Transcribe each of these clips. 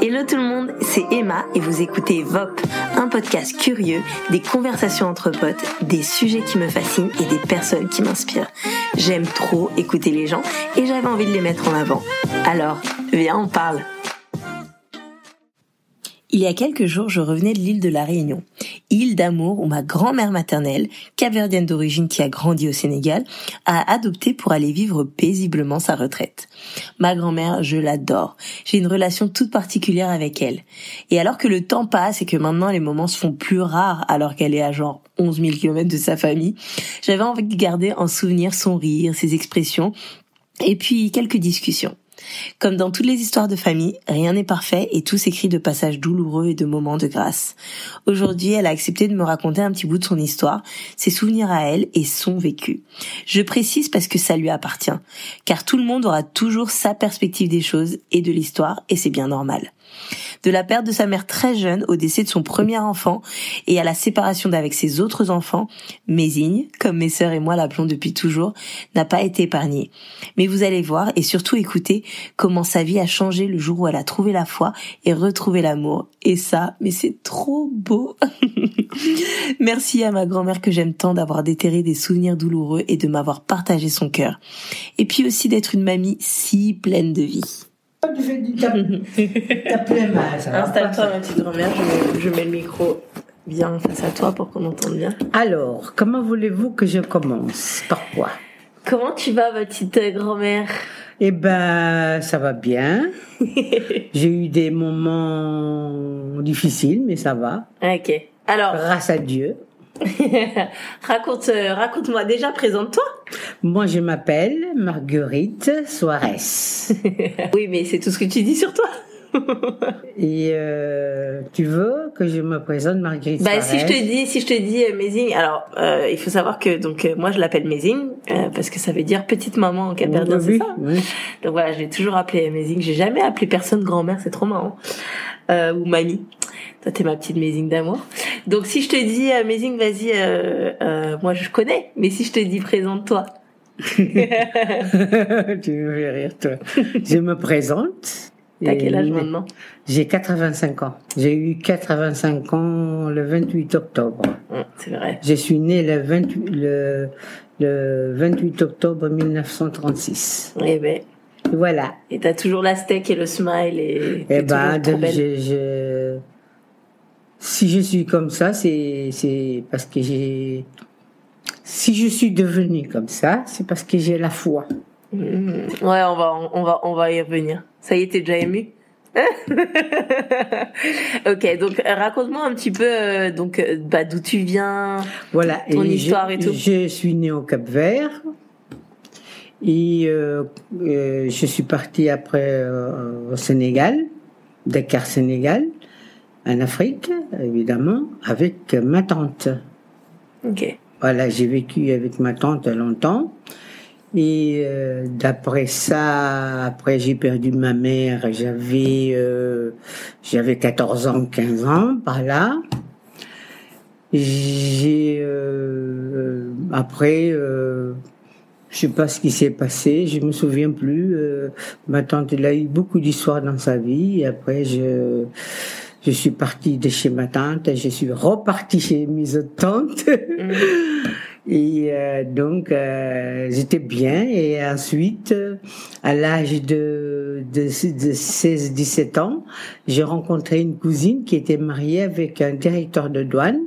Hello tout le monde, c'est Emma et vous écoutez VOP, un podcast curieux, des conversations entre potes, des sujets qui me fascinent et des personnes qui m'inspirent. J'aime trop écouter les gens et j'avais envie de les mettre en avant. Alors, viens, on parle. Il y a quelques jours, je revenais de l'île de la Réunion, île d'amour où ma grand-mère maternelle, capverdienne d'origine qui a grandi au Sénégal, a adopté pour aller vivre paisiblement sa retraite. Ma grand-mère, je l'adore. J'ai une relation toute particulière avec elle. Et alors que le temps passe et que maintenant les moments se font plus rares alors qu'elle est à genre 11 000 km de sa famille, j'avais envie de garder en souvenir son rire, ses expressions et puis quelques discussions. Comme dans toutes les histoires de famille, rien n'est parfait et tout s'écrit de passages douloureux et de moments de grâce. Aujourd'hui, elle a accepté de me raconter un petit bout de son histoire, ses souvenirs à elle et son vécu. Je précise parce que ça lui appartient, car tout le monde aura toujours sa perspective des choses et de l'histoire et c'est bien normal de la perte de sa mère très jeune au décès de son premier enfant et à la séparation d'avec ses autres enfants, Mésigne, comme mes sœurs et moi l'appelons depuis toujours, n'a pas été épargnée. Mais vous allez voir et surtout écouter comment sa vie a changé le jour où elle a trouvé la foi et retrouvé l'amour. Et ça, mais c'est trop beau. Merci à ma grand-mère que j'aime tant d'avoir déterré des souvenirs douloureux et de m'avoir partagé son cœur. Et puis aussi d'être une mamie si pleine de vie. Tu fais du tap, mal. Installe-toi, ma petite grand-mère. Je, mets le micro bien face à toi pour qu'on entende bien. Alors, comment voulez-vous que je commence? Par quoi? Comment tu vas, ma petite grand-mère? Eh ben, ça va bien. J'ai eu des moments difficiles, mais ça va. Ok. Alors. Grâce à Dieu. raconte, euh, raconte-moi déjà, présente-toi. Moi, je m'appelle Marguerite Soares. oui, mais c'est tout ce que tu dis sur toi. Et euh, tu veux que je me présente Marguerite Bah si je te dis si je te dis euh, Mézing, alors euh, il faut savoir que donc moi je l'appelle Mézing parce que ça veut dire petite maman en capverdien, c'est ça? Donc voilà, je l'ai toujours appelé Mézing. J'ai jamais appelé personne grand-mère, c'est trop marrant. ou mamie. Toi t'es ma petite Mézing d'amour. Donc si je te dis Mézing, vas-y, moi je connais. Mais si je te dis présente-toi. tu me fais rire toi. Je me présente. T'as quel âge maintenant? J'ai 85 ans. J'ai eu 85 ans le 28 octobre. c'est vrai. Je suis né le 28, le, le 28 octobre 1936. Eh ben. Voilà. Et t'as toujours la steak et le smile et. Eh ben, je, je, si je suis comme ça, c'est parce que j'ai. Si je suis devenu comme ça, c'est parce que j'ai la foi. Mmh. Ouais, on va on va on va y revenir. Ça y est, t'es déjà ému? Ok, donc raconte-moi un petit peu euh, donc euh, bah, d'où tu viens, voilà, ton histoire et tout. Je suis né au Cap Vert et euh, je suis parti après au Sénégal, Dakar Sénégal, en Afrique évidemment, avec ma tante. Ok. Voilà, j'ai vécu avec ma tante longtemps. Et euh, d'après ça, après j'ai perdu ma mère, j'avais euh, j'avais 14 ans, 15 ans par là. J'ai euh, après euh, je sais pas ce qui s'est passé, je me souviens plus. Euh, ma tante elle a eu beaucoup d'histoires dans sa vie. Et après je je suis partie de chez ma tante, et je suis repartie chez mes autres tantes. Mmh. Et euh, donc, euh, j'étais bien. Et ensuite, à l'âge de, de, de 16-17 ans, j'ai rencontré une cousine qui était mariée avec un directeur de douane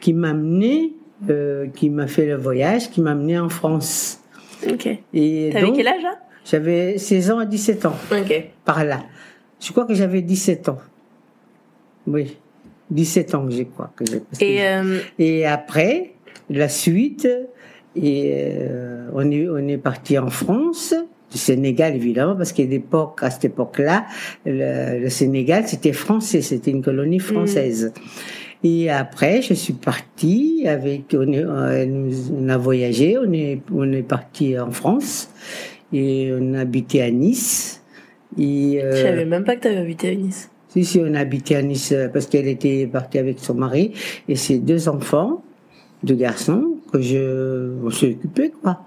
qui m'a amené, euh, qui m'a fait le voyage, qui m'a amené en France. Ok. Et T'avais quel âge là J'avais 16 ans à 17 ans. Ok. Par là. Je crois que j'avais 17 ans. Oui. 17 ans, je crois que j'ai. Et, euh... et après, la suite. Et euh, on est on est parti en France, du Sénégal évidemment, parce qu'à l'époque, à cette époque-là, le, le, Sénégal c'était français, c'était une colonie française. Mm. Et après, je suis partie avec, on, est, on a voyagé, on est on est parti en France et on a habité à Nice. Et, euh, je savais même pas que tu avais habité à Nice. Si, si, on a habité à Nice parce qu'elle était partie avec son mari et ses deux enfants de garçons que je on s'est occupé quoi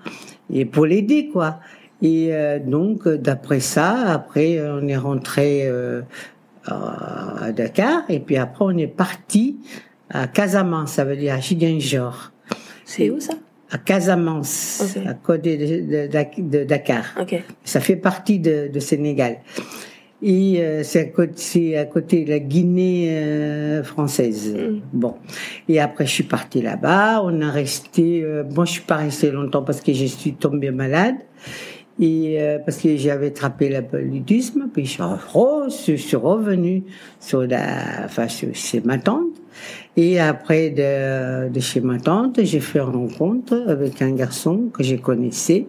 et pour l'aider quoi et euh, donc d'après ça après on est rentré euh, à Dakar, et puis après on est parti à Casamance, ça veut dire à Chiguinjor. C'est où ça? À Casamance, à côté de, de- de Dakar. Ok. Ça fait partie de, de Sénégal. Et euh, c'est à côté, c'est à côté de la Guinée euh, française. Mm. Bon. Et après, je suis partie là-bas. On a resté. euh, moi, je suis pas restée longtemps parce que je suis tombée malade. Et euh, parce que j'avais attrapé paludisme, puis je suis, re- je suis revenue sur la, enfin, chez chez ma tante. Et après de, de chez ma tante, j'ai fait une rencontre avec un garçon que je connaissais.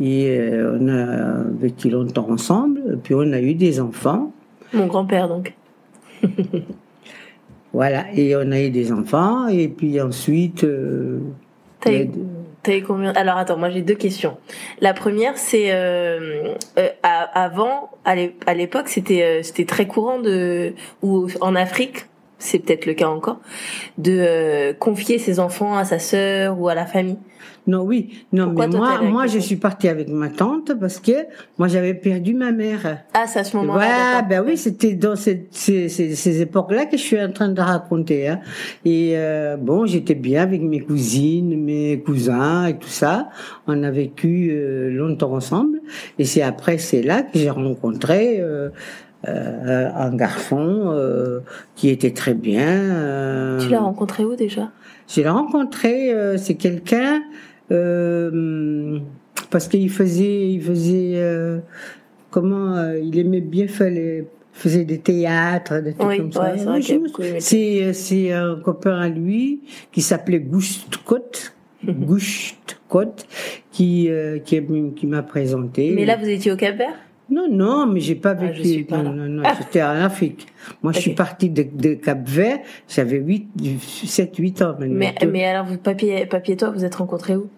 Et euh, on a vécu longtemps ensemble. Puis on a eu des enfants. Mon grand-père, donc. Voilà. Et on a eu des enfants. Et puis ensuite. euh, T'as eu, combien? Alors attends, moi j'ai deux questions. La première, c'est euh, euh, avant, à l'é- à l'époque, c'était c'était très courant de ou en Afrique, c'est peut-être le cas encore, de euh, confier ses enfants à sa sœur ou à la famille. Non, oui. Non, Pourquoi mais moi, moi, je suis partie avec ma tante parce que moi, j'avais perdu ma mère. Ah, c'est à ce moment-là. D'accord. ben oui, c'était dans cette- ces, ces, ces époques-là que je suis en train de raconter. Hein. Et euh, bon, j'étais bien avec mes cousines, mes cousins et tout ça. On a vécu euh, longtemps ensemble. Et c'est après, c'est là que j'ai rencontré euh, euh, un garçon euh, qui était très bien. euh, Tu l'as rencontré où déjà? Je l'ai rencontré, c'est quelqu'un parce qu'il faisait, il faisait comment, il aimait bien faire les, faisait des théâtres, des trucs Oui, comme ça. ouais, c'est un copain à lui qui s'appelait Gouste-Côte, Gouste-Côte, qui euh, qui, qui m'a présenté. Mais là, vous étiez au Cap-Vert Non, non, mais j'ai pas Ah, vécu. je suis pas non, non, non, j'étais en Afrique. Moi, je suis partie de, de Cap-Vert, j'avais 8, 7, 8 ans maintenant. mais, mais alors, vous, papier, papier et toi, vous êtes rencontrés où?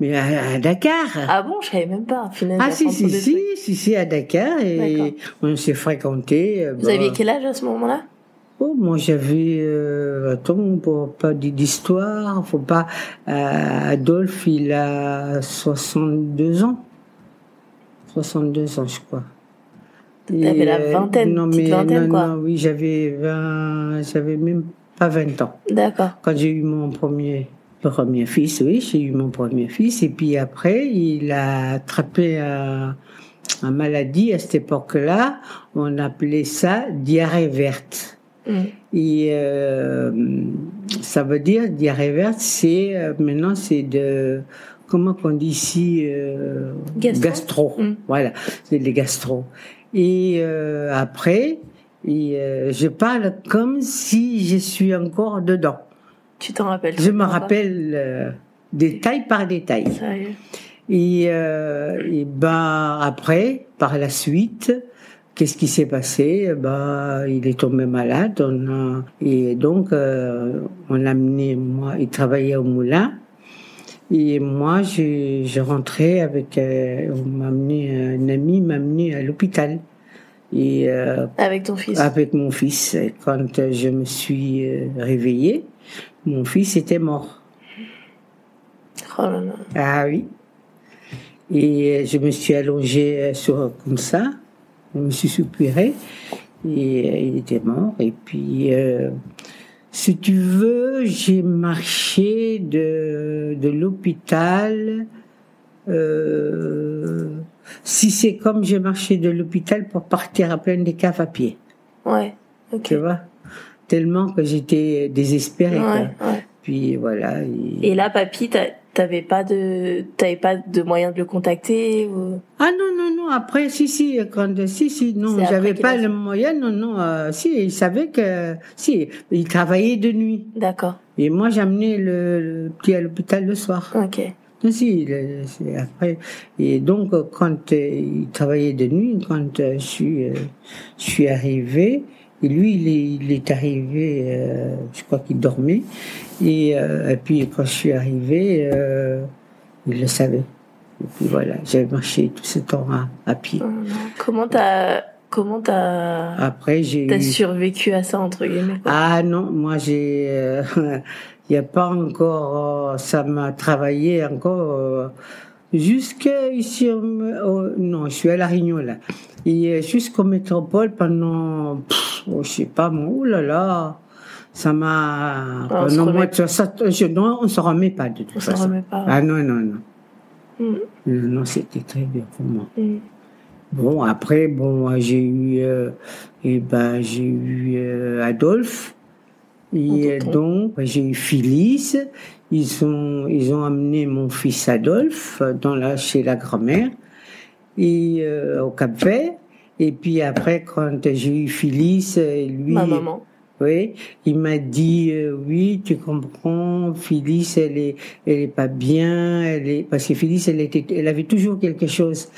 Mais à, à Dakar. Ah bon, je savais même pas. Finalement, Ah si, si, si, si, si, à Dakar. Et on s'est fréquentés. euh, Vous bah, aviez quel âge à ce moment-là? Oh, moi, j'avais... Euh, attends, pour pas dire d'histoire, faut pas... euh, Adolphe, il a 62 ans. 62 ans, je crois. T'avais la euh, vingtaine, non, mais, vingtaine, non, quoi. non, oui, j'avais 20... J'avais même pas 20 ans. D'accord. Quand j'ai eu mon premier, premier fils, oui, j'ai eu mon premier fils. Et puis après, il a attrapé un, un maladie à cette époque-là. On appelait ça diarrhée verte. Mm. Et euh, ça veut dire diarrhée verte, c'est euh, maintenant c'est de comment qu'on dit ici euh, Gastro. Mm. Voilà, c'est les gastro. Et euh, après, et, euh, je parle comme si je suis encore dedans. Tu t'en rappelles Je me rappelle détail par détail. Sérieux Et, et ben après, par la suite, qu'est-ce qui s'est passé? Ben il est tombé malade. On a, et donc euh, on l'a amené. Moi, il travaillait au moulin. Et moi, j'ai je rentrais avec. euh, on m'a amené un ami m'a amené à l'hôpital. Et euh, Avec ton fils? avec mon fils, quand euh, je me suis réveillée, mon fils était mort. Oh là là. Ah oui. Et je me suis allongée sur comme ça. Je me suis soupirée. Et il était mort. Et puis, euh, si tu veux, j'ai marché de, de l'hôpital. euh, si c'est comme j'ai marché de l'hôpital pour partir à plein des caves à pied. Ouais, ok. Tu vois? Tellement que j'étais désespérée. Ouais, ouais. Puis voilà. et- Et là, papy, t'a- t'avais pas de, t'avais pas de moyen de le contacter ou... Ah non, non, non, après, si, si, quand, si, si, non, j'avais pas le moyen, non, non, euh, si, il savait que, si, il travaillait de nuit. D'accord. Et moi, j'amenais le, le petit à l'hôpital le soir. Ok. Non, si, le- après. Et donc, euh, quand euh, il travaillait de nuit, quand euh, je suis, je suis arrivée, et lui, il est, il est arrivé, euh, je crois qu'il dormait. Et, euh, et puis, quand je suis arrivée, euh, il le savait. Et puis voilà, j'avais marché tout ce temps à, à pied. Non. Comment t'as, comment t'as, Après, j'ai eu... survécu à ça entre guillemets quoi? Ah non, moi j'ai, il n'y a pas encore, ça m'a travaillé encore jusqu'à ici, non, je suis à La Réunion là, et jusqu'au métropole pendant pff, oh, je sais pas, moi, oh là là, ça m'a. Ah, non, moi, ça, ça- je- non, on se remet pas de toute On façon. remet pas. Ah non, non, non. Mm. Non, non, c'était très bien pour moi. Mm. Bon, après, bon, j'ai eu, euh, eh ben, j'ai eu euh, Adolphe. Et euh, donc, j'ai eu Phyllis. Ils ont, ils ont amené mon fils Adolphe euh, dans la, chez la grand-mère et euh, au Cap Vert. Et puis après, quand j'ai eu Phyllis, euh, lui, Ma maman. oui, il m'a dit euh, oui, tu comprends, Phyllis, elle est, elle est pas bien, elle est parce que Phyllis, elle était, elle avait toujours quelque chose,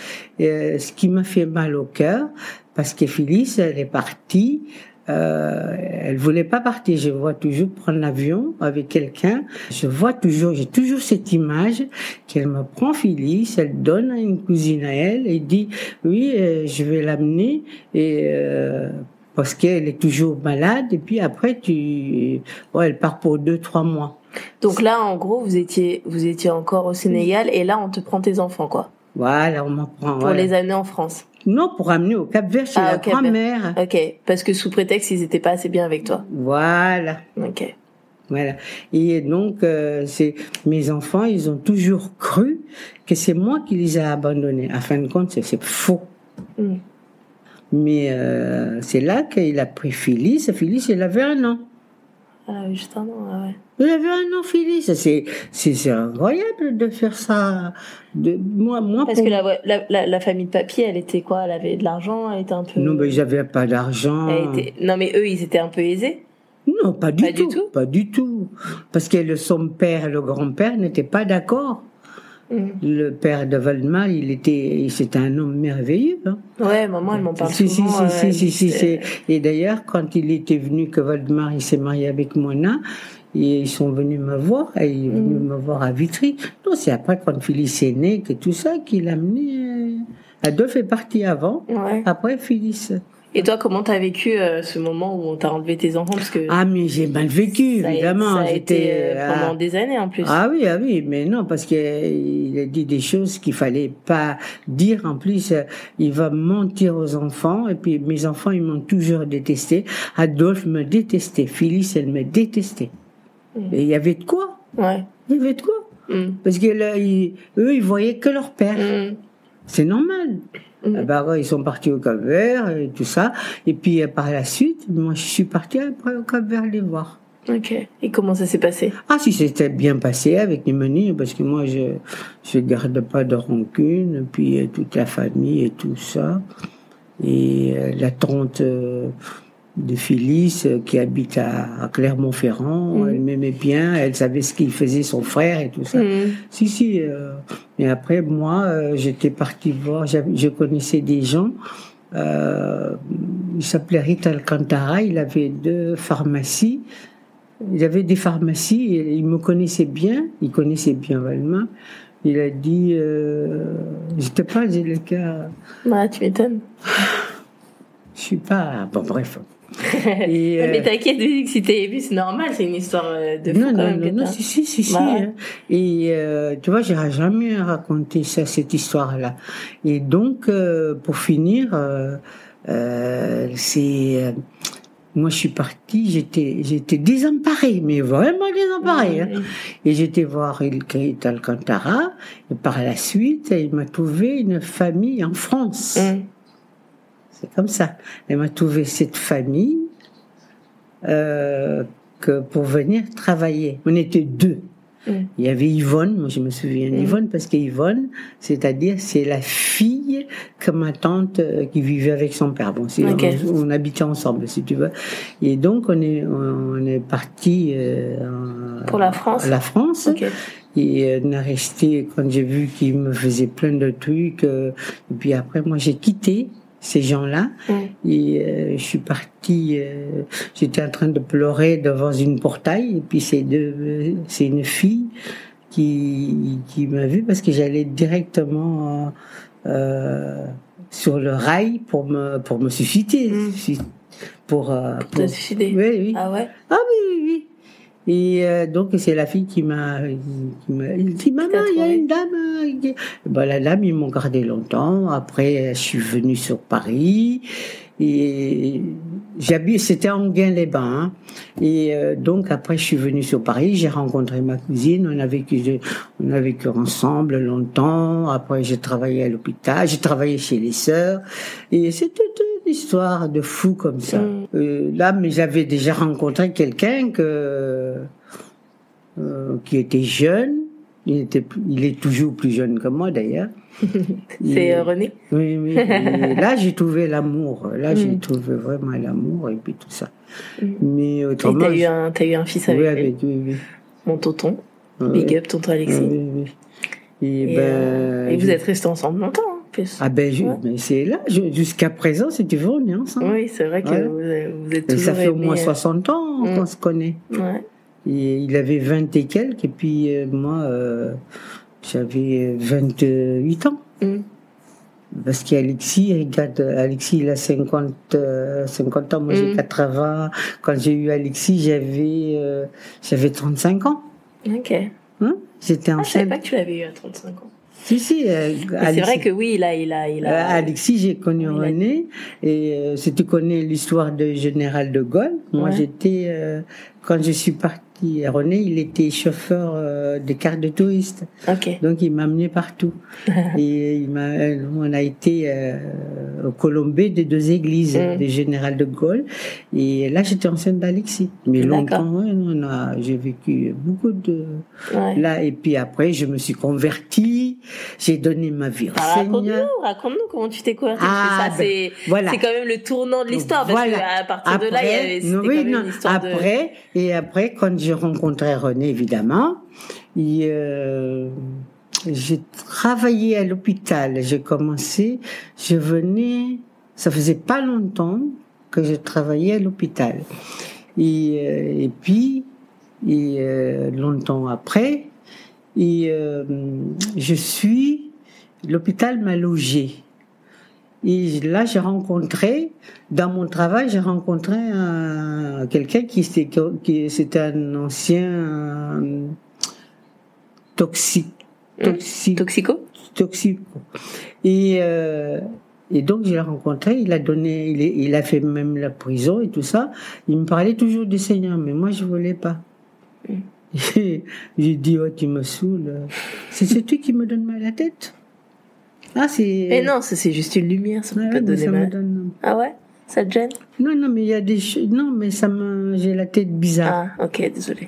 euh, ce qui m'a fait mal au cœur, parce que Phyllis, elle est partie. Euh, elle voulait pas partir. Je vois toujours prendre l'avion avec quelqu'un. Je vois toujours, j'ai toujours cette image qu'elle me prend Phyllis, elle donne à une cousine à elle et dit oui, euh, je vais l'amener et euh, parce qu'elle est toujours malade et puis après tu, ouais, elle part pour deux trois mois. Donc là, en gros, vous étiez, vous étiez encore au Sénégal et là, on te prend tes enfants, quoi, Voilà, on m'apprend. pour voilà. les amener en France. Non, pour amener au Cap Vert chez Ah, la grand-mère. Ok, parce que sous prétexte, ils étaient pas assez bien avec toi. Voilà. Ok. Voilà. Et donc, euh, c'est mes enfants, ils ont toujours cru que c'est moi qui les ai abandonnés. À fin de compte, c'est- c'est faux. Mm. Mais euh, c'est là qu'il a pris Phyllis. Phyllis, il avait un an. Ah, juste un an, ah ouais. Il avait un an, Phyllis. C'est c'est c'est incroyable de faire ça. De moi, moi. Parce pour- que la, la, la, famille de papy, elle était quoi? Elle avait de l'argent, elle était un peu. non, mais j'avais pas d'argent. Elle était... Non, mais eux, ils étaient un peu aisés? Non, pas du Pas du tout. tout Pas du tout. Parce que le, son père et le grand-père n'étaient pas d'accord. Mm. Le père de Valdemar, il était, c'était un homme merveilleux. hein. Ouais, maman, elle m'en parle Si, souvent. si, euh, si, si, si, Et d'ailleurs, quand il était venu, que Valdemar, il s'est marié avec Mona, et ils sont venus me voir, et il est venu Mm. me voir à Vitry. Non, c'est après, quand Phyllis est né, que tout ça, qu'il a amené. euh, Adolphe est parti avant, Ouais. après Phyllis. Et toi, comment t'as vécu euh, ce moment où on t'a enlevé tes enfants? Parce que Ah, mais j'ai mal vécu, ça a- évidemment. Ça a été euh, ah, pendant des années en plus. Ah oui, ah oui, mais non, parce qu'il a dit des choses qu'il fallait pas dire. En plus, euh, il va mentir aux enfants. Et puis, mes enfants, ils m'ont toujours détesté. Adolphe me détestait. Phyllis, elle me détestait. Mm. Et il y avait de quoi? Ouais. Il y avait de quoi? Mm. Parce que là, ils- eux, ils voyaient que leur père. Mm. C'est normal. Mm. Ah bah ouais, ils sont partis au Cap Vert et tout ça. Et puis, euh, par la suite, moi, je suis partie après au Cap Vert les voir. Ok. Et comment ça s'est passé? Ah, si c'était bien passé avec les menus, parce que moi, je je garde pas de rancune, puis euh, toute la famille et tout ça. Et euh, la tante euh, de Phyllis, euh, qui habite à, à Clermont-Ferrand, Mhm. elle m'aimait bien, elle savait ce qu'il faisait son frère et tout ça. Mm. Si, si. euh, mais après, moi, euh, j'étais partie voir, je connaissais des gens. Euh, il s'appelait Rita Alcantara, il avait deux pharmacies. Il avait des pharmacies, et il me connaissait bien, il connaissait bien Valma. Il a dit, euh, j'étais pas le cas, Ouais, tu m'étonnes. je suis pas, bon bref. Et, mais euh, t'inquiète, Lucie, si t'es vu, c'est normal, c'est une histoire euh, de fou non, quand non, même. non, non, si, si, si, si. Ouais. hein. Et euh, tu vois, j'aurais jamais raconté ça, cette histoire-là. Et donc, euh, pour finir, c'est, moi, je suis partie, j'étais, j'étais désemparée, mais vraiment désemparée. hein. Et j'étais voir Ilkrit Alcantara. Et par la suite, il m'a trouvé une famille en France. Mm. C'est comme ça. Elle m'a trouvé cette famille euh, que pour venir travailler. On était deux. Mm. Il y avait Yvonne, moi je me souviens Mm. d'Yvonne parce qu'Yvonne, c'est-à-dire c'est la fille que ma tante euh, qui vivait avec son père. Bon, on, on habitait ensemble si tu veux. Et donc on est on est parti euh, Pour la France la France. Et on est resté quand j'ai vu qu'il me faisait plein de trucs. et puis après, moi, j'ai quitté ces gens-là Mm. et euh, je suis partie. euh, J'étais en train de pleurer devant une portail et puis c'est une fille qui qui m'a vu parce que j'allais directement euh, sur le rail pour me pour me susciter, Mm. pour Pour pour- te suicider. oui oui Ah ouais? Ah oui, oui, oui. Et euh, donc c'est la fille qui m'a il dit maman il y a une dame ben, la dame ils m'ont gardé longtemps après je suis venue sur Paris et j'habite, c'était en Gain-les-Bains. Hein. Et euh, donc après, je suis venue sur Paris, j'ai rencontré ma cousine, on a vécu, on a vécu ensemble longtemps. Après, j'ai travaillé à l'hôpital, j'ai travaillé chez les sœurs, et c'était une histoire de fou comme ça. Mm. Euh, là, mais j'avais déjà rencontré quelqu'un que euh, qui était jeune. Il était, il est toujours plus jeune que moi d'ailleurs. C'est René? Oui, oui. là, j'ai trouvé l'amour. Là, j'ai mm. trouvé vraiment l'amour et puis tout ça. Mm. Mais autrement. Et t'as eu, un, as eu un fils avec, oui, avec lui. Oui, Mon tonton. Big up, tonton Alexis. Oui, oui. Et, ben, euh, et, vous êtes restés ensemble longtemps hein, plus. Ah ben, c'est là, jusqu'à présent, on est ensemble. Oui, c'est vrai que vous, êtes toujours. Et ça fait au moins 60 euh, ans mm. qu'on se connaît. Ouais. Et il avait 20 et quelques, et puis euh, moi, j'avais 28 ans. Mm. Parce qu'Alexis, regarde, Alexis, il a 50, 50 euh, ans, moi j'ai 80. Mm. Quand j'ai eu Alexis, j'avais, euh, j'avais 35 ans. Ok. Hein? J'étais ah, Je savais pas que tu l'avais eu à 35 ans. Si, si. Euh, c'est vrai que oui, il a. Il a, il a Alexis, j'ai connu René. Et si tu connais l'histoire du général de Gaulle, moi j'étais. quand je suis René, il était chauffeur euh, des cartes de touristes. Donc il m'a amené partout. et il m'a, on a été euh, au Colombé des deux églises, mm. des général de Gaulle. Et là, j'étais enceinte d'Alexis. Mais longtemps, on a, j'ai vécu beaucoup de là. Et puis après, je me suis convertie. J'ai donné ma vie au ah, Seigneur. Raconte-nous, raconte-nous comment tu t'es convertie. Ah, ben, c'est, voilà. quand même le tournant de l'histoire. Parce qu'à partir de là, il y avait, oui, non, après, et après, quand je rencontré René, évidemment. Euh, j'ai travaillé à l'hôpital. J'ai commencé, je venais, ça faisait pas longtemps que je travaillais à l'hôpital. Et, euh, puis, et, euh, longtemps après, et je suis, l'hôpital m'a logé. Et là, j'ai rencontré, dans mon travail, j'ai rencontré quelqu'un qui, qui c'était un ancien euh, toxique. Mmh. Toxico? Toxico. Et, euh, et donc, je l'ai rencontré, il a donné, il, il, a fait même la prison et tout ça. Il me parlait toujours du Seigneur, mais moi, je voulais pas. J'ai dit, oh, tu me saoules. C'est toi qui me donne mal à la tête. Ah, c'est. Mais non, c'est juste une lumière, ça peut pas te donner mal. Donne... Ah ouais? Ça te gêne? Non, non, mais il y a des. Non, mais ça me. J'ai la tête bizarre. Ah, ok, désolé.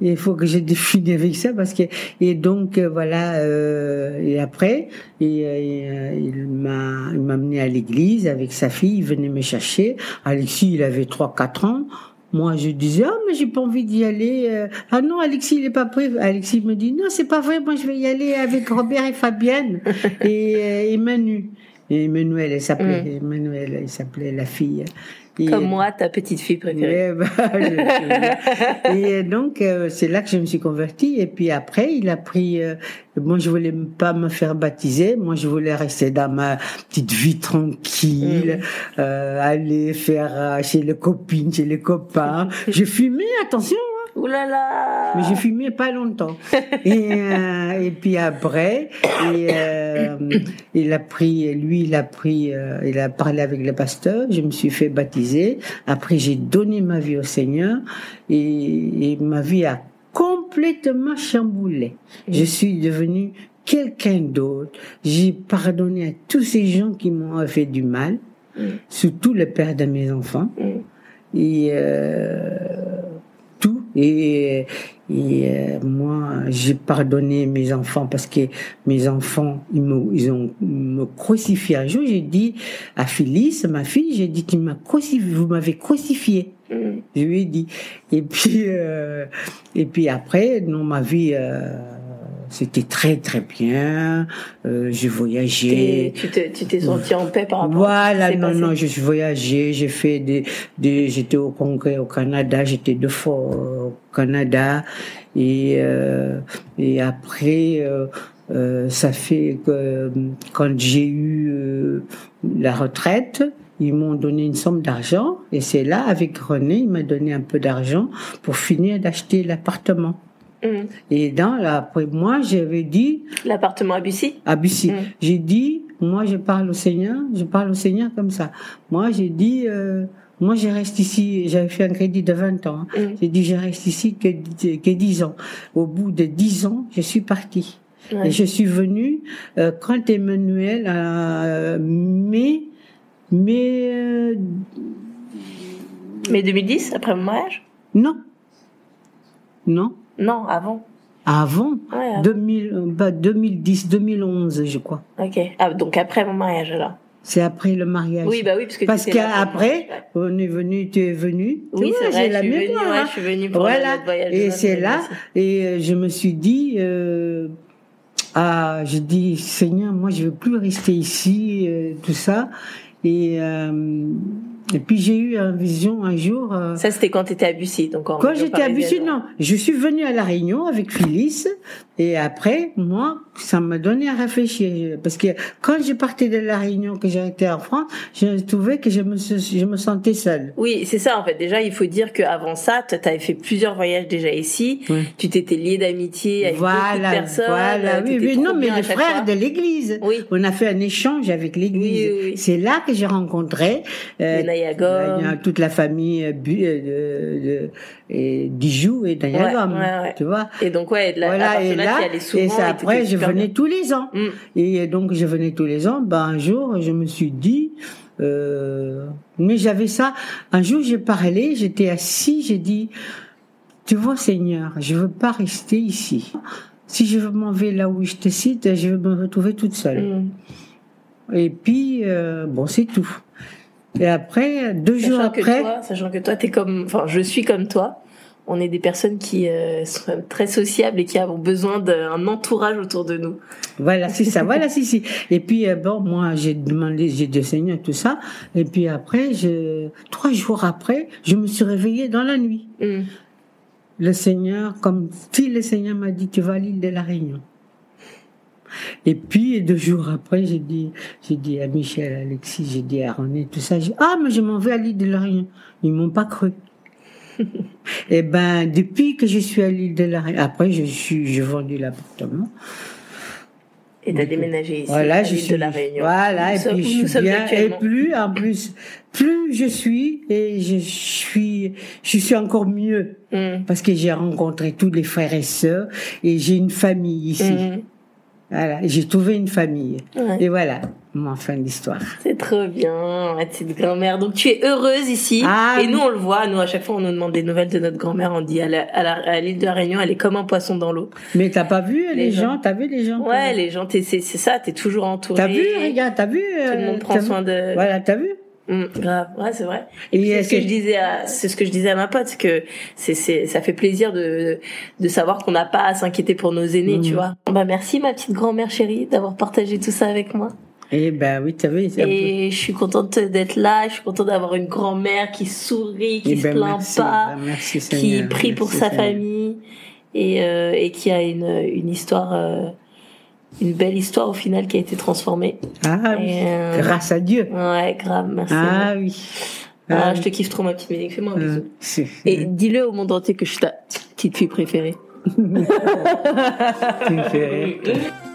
Il faut que je définisse avec ça parce que et donc euh, voilà euh, et après et, euh, il m'a il m'a amené à l'église avec sa fille il venait me chercher Alexis il avait trois quatre ans moi, je disais, ah, mais j'ai pas envie d'y aller. Euh. Ah non, Alexis, il est pas prêt. Alexis me dit, non, c'est pas vrai, moi, je vais y aller avec Robert et Fabienne et, euh, et Manu. Et Emmanuel, elle s'appelait, mm. Emmanuel, elle s'appelait la fille. Comme moi, ta petite fille préférée. Bah, et donc, euh, c'est là que je me suis convertie. Et puis après, il a pris... Euh, moi, je voulais pas me faire baptiser. Moi, je voulais rester dans ma petite vie tranquille, mm. euh, aller faire chez les copines, chez les copains. je fumais, attention Ouh là là Mais j'ai fumé pas longtemps. et, euh, et puis après, et, euh, il a pris, lui, il a pris, euh, il a parlé avec le pasteur. Je me suis fait baptiser. Après, j'ai donné ma vie au Seigneur et, et ma vie a complètement chamboulé. Je suis devenue quelqu'un d'autre. J'ai pardonné à tous ces gens qui m'ont fait du mal, surtout le père de mes enfants. Et euh, et, et euh, moi, j'ai pardonné mes enfants parce que mes enfants, ils, me, ils ont me crucifié. Un jour, j'ai dit à Phyllis, ma fille, j'ai dit, tu m'as crucifié, vous m'avez crucifié. Mm. Je lui ai dit. Et puis, euh, et puis après, dans ma vie, euh, c'était très très bien. Euh, j'ai voyagé. Tu t'es senti en paix par rapport voilà, à non, non, je suis voyagé. J'ai fait des, des j'étais au Congrès au Canada. J'étais deux fois au Canada. Et, euh, et après, euh, euh ça fait que quand j'ai eu euh, la retraite, ils m'ont donné une somme d'argent. Et c'est là, avec René, il m'a donné un peu d'argent pour finir d'acheter l'appartement. Mm. Et dans la, moi, j'avais dit. L'appartement à Bussy? À Bussy. Mm. J'ai dit, moi, je parle au Seigneur, je parle au Seigneur comme ça. Moi, j'ai dit, euh, moi je reste ici, j'avais fait un crédit de 20 ans. hein. Mm. J'ai dit je reste ici que, que 10 ans. Au bout de 10 ans, je suis partie. Ouais. Et je suis venue euh, quand Emmanuel a mai, mai, euh, Mais 2010, après mon mariage? Non, non, Non, avant. avant, Ouais, avant. 2000, euh, bah, 2010, 2011, je crois. Ok. Ah, donc après mon mariage, alors. C'est après le mariage. Oui, bah oui, parce que Parce qu'après, on est venu, tu es venu. Oui, c'est vrai, la je suis venue, mémoire. ouais, hein. je suis venue pour Voilà. notre voyage Et c'est là, et euh, je me suis dit, euh, ah, je dis, Seigneur, moi, je veux plus rester ici, euh, tout ça. Et, euh, et puis j'ai eu une vision un jour. euh, Ça, c'était quand t'étais à Bussy, donc en quand j'étais à Bussy, non, je suis venue à La Réunion avec Phyllis et après, moi, ça m'a donné à réfléchir. Parce que quand je partais de La Réunion, que j'étais en France, je trouvais que je me, je me sentais seule. Oui, c'est ça en fait. Déjà, il faut dire qu'avant ça, tu avais fait plusieurs voyages déjà ici. Ouais. Tu t'étais lié d'amitié avec beaucoup de Voilà, personnes. voilà, oui, oui, non, mais les frères de l'Église. Oui. On a fait un échange avec l'Église. Oui, oui, oui. C'est là que j'ai rencontré euh, Toute la famille euh, Bu- euh, et Dijou et Nayagom, Ouais, ouais, ouais. tu vois. Et donc ouais, de la, Voilà, et là, y souvent. et ça, après, je venais bien. tous les ans. Mm. Et donc, je venais tous les ans. Ben, un jour, je me suis dit, euh, mais j'avais ça. Un jour, j'ai parlé, j'étais assis, j'ai dit, tu vois, Seigneur, je veux pas rester ici. Si je m'en vais là où je te cite, je vais me retrouver toute seule. Mm. Et puis, euh, bon, c'est tout. Et après, deux jours Sachant que après, toi, sachant que toi, t'es comme, enfin, je suis comme toi. On est des personnes qui euh, sont très sociables et qui avons besoin d'un entourage autour de nous. Voilà, c'est ça. Voilà, si, si. Et puis, euh, bon, moi, j'ai demandé, j'ai Seigneur tout ça. Et puis après, je, trois jours après, je me suis réveillée dans la nuit. Mm. Le Seigneur, comme si le Seigneur m'a dit, tu vas à l'île de la Réunion. Et puis, deux jours après, j'ai dit, j'ai dit à Michel, à Alexis, j'ai dit à René, tout ça, j'ai ah, mais je m'en vais à l'île de la Réunion. Ils m'ont pas cru. Et ben, depuis que je suis à l'île de la Réunion, après, je suis, j'ai vendu l'appartement. Et t'as déménagé ici, Voilà, à je l'île suis, de la Réunion. voilà, Nous et puis je suis bien, et plus, en plus, plus je suis, et je suis, je suis encore mieux, Mm. parce que j'ai rencontré tous les frères et sœurs, et j'ai une famille ici. Mm. Voilà, j'ai trouvé une famille. Ouais. Et voilà, mon fin d'histoire. C'est trop bien, ma petite grand-mère. Donc tu es heureuse ici. Ah, et nous, on le voit. Nous, à chaque fois, on nous demande des nouvelles de notre grand-mère. On dit à la- à l'île de la Réunion, elle est comme un poisson dans l'eau. Mais t'as pas vu les, Les gens, gens. t'as vu les gens? Ouais, les gens, t'es- c'est ça. T'es toujours entourée. T'as vu, regarde, t'as vu Tout le euh, monde prend t'as vu soin de. Voilà, t'as vu? Mm, grave, ouais, c'est vrai. Et c'est ce que je disais à, c'est ce que je disais à ma pote, que c'est, c'est, ça fait plaisir de, de savoir qu'on n'a pas à s'inquiéter pour nos aînés, tu vois. Bah, merci, ma petite grand-mère chérie, d'avoir partagé tout ça avec moi. Eh ben oui, t'as vu. Et je suis contente d'être là, je suis contente d'avoir une grand-mère qui sourit, qui Eh se ben, plaint merci, pas, ben, merci, qui prie pour sa Seigneur. famille et, euh, et qui a une, une histoire, euh, une belle histoire au final qui a été transformée. Ah oui, euh, grâce à Dieu. Ouais, grave, merci. Ah oui. Ah, Ah je te kiffe trop, ma petite Ménique. Fais-moi un Euh, bisou. c'est- Et dis-le au monde entier que je suis ta petite fille préférée. rire.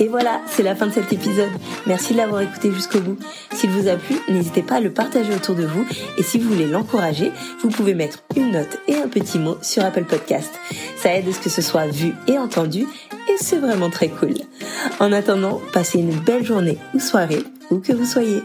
Et voilà, c'est la fin de cet épisode. Merci de l'avoir écouté jusqu'au bout. S'il vous a plu, n'hésitez pas à le partager autour de vous. Et si vous voulez l'encourager, vous pouvez mettre une note et un petit mot sur Apple Podcast. Ça aide à ce que ce soit vu et entendu. Et c'est vraiment très cool. En attendant, passez une belle journée ou soirée, où que vous soyez.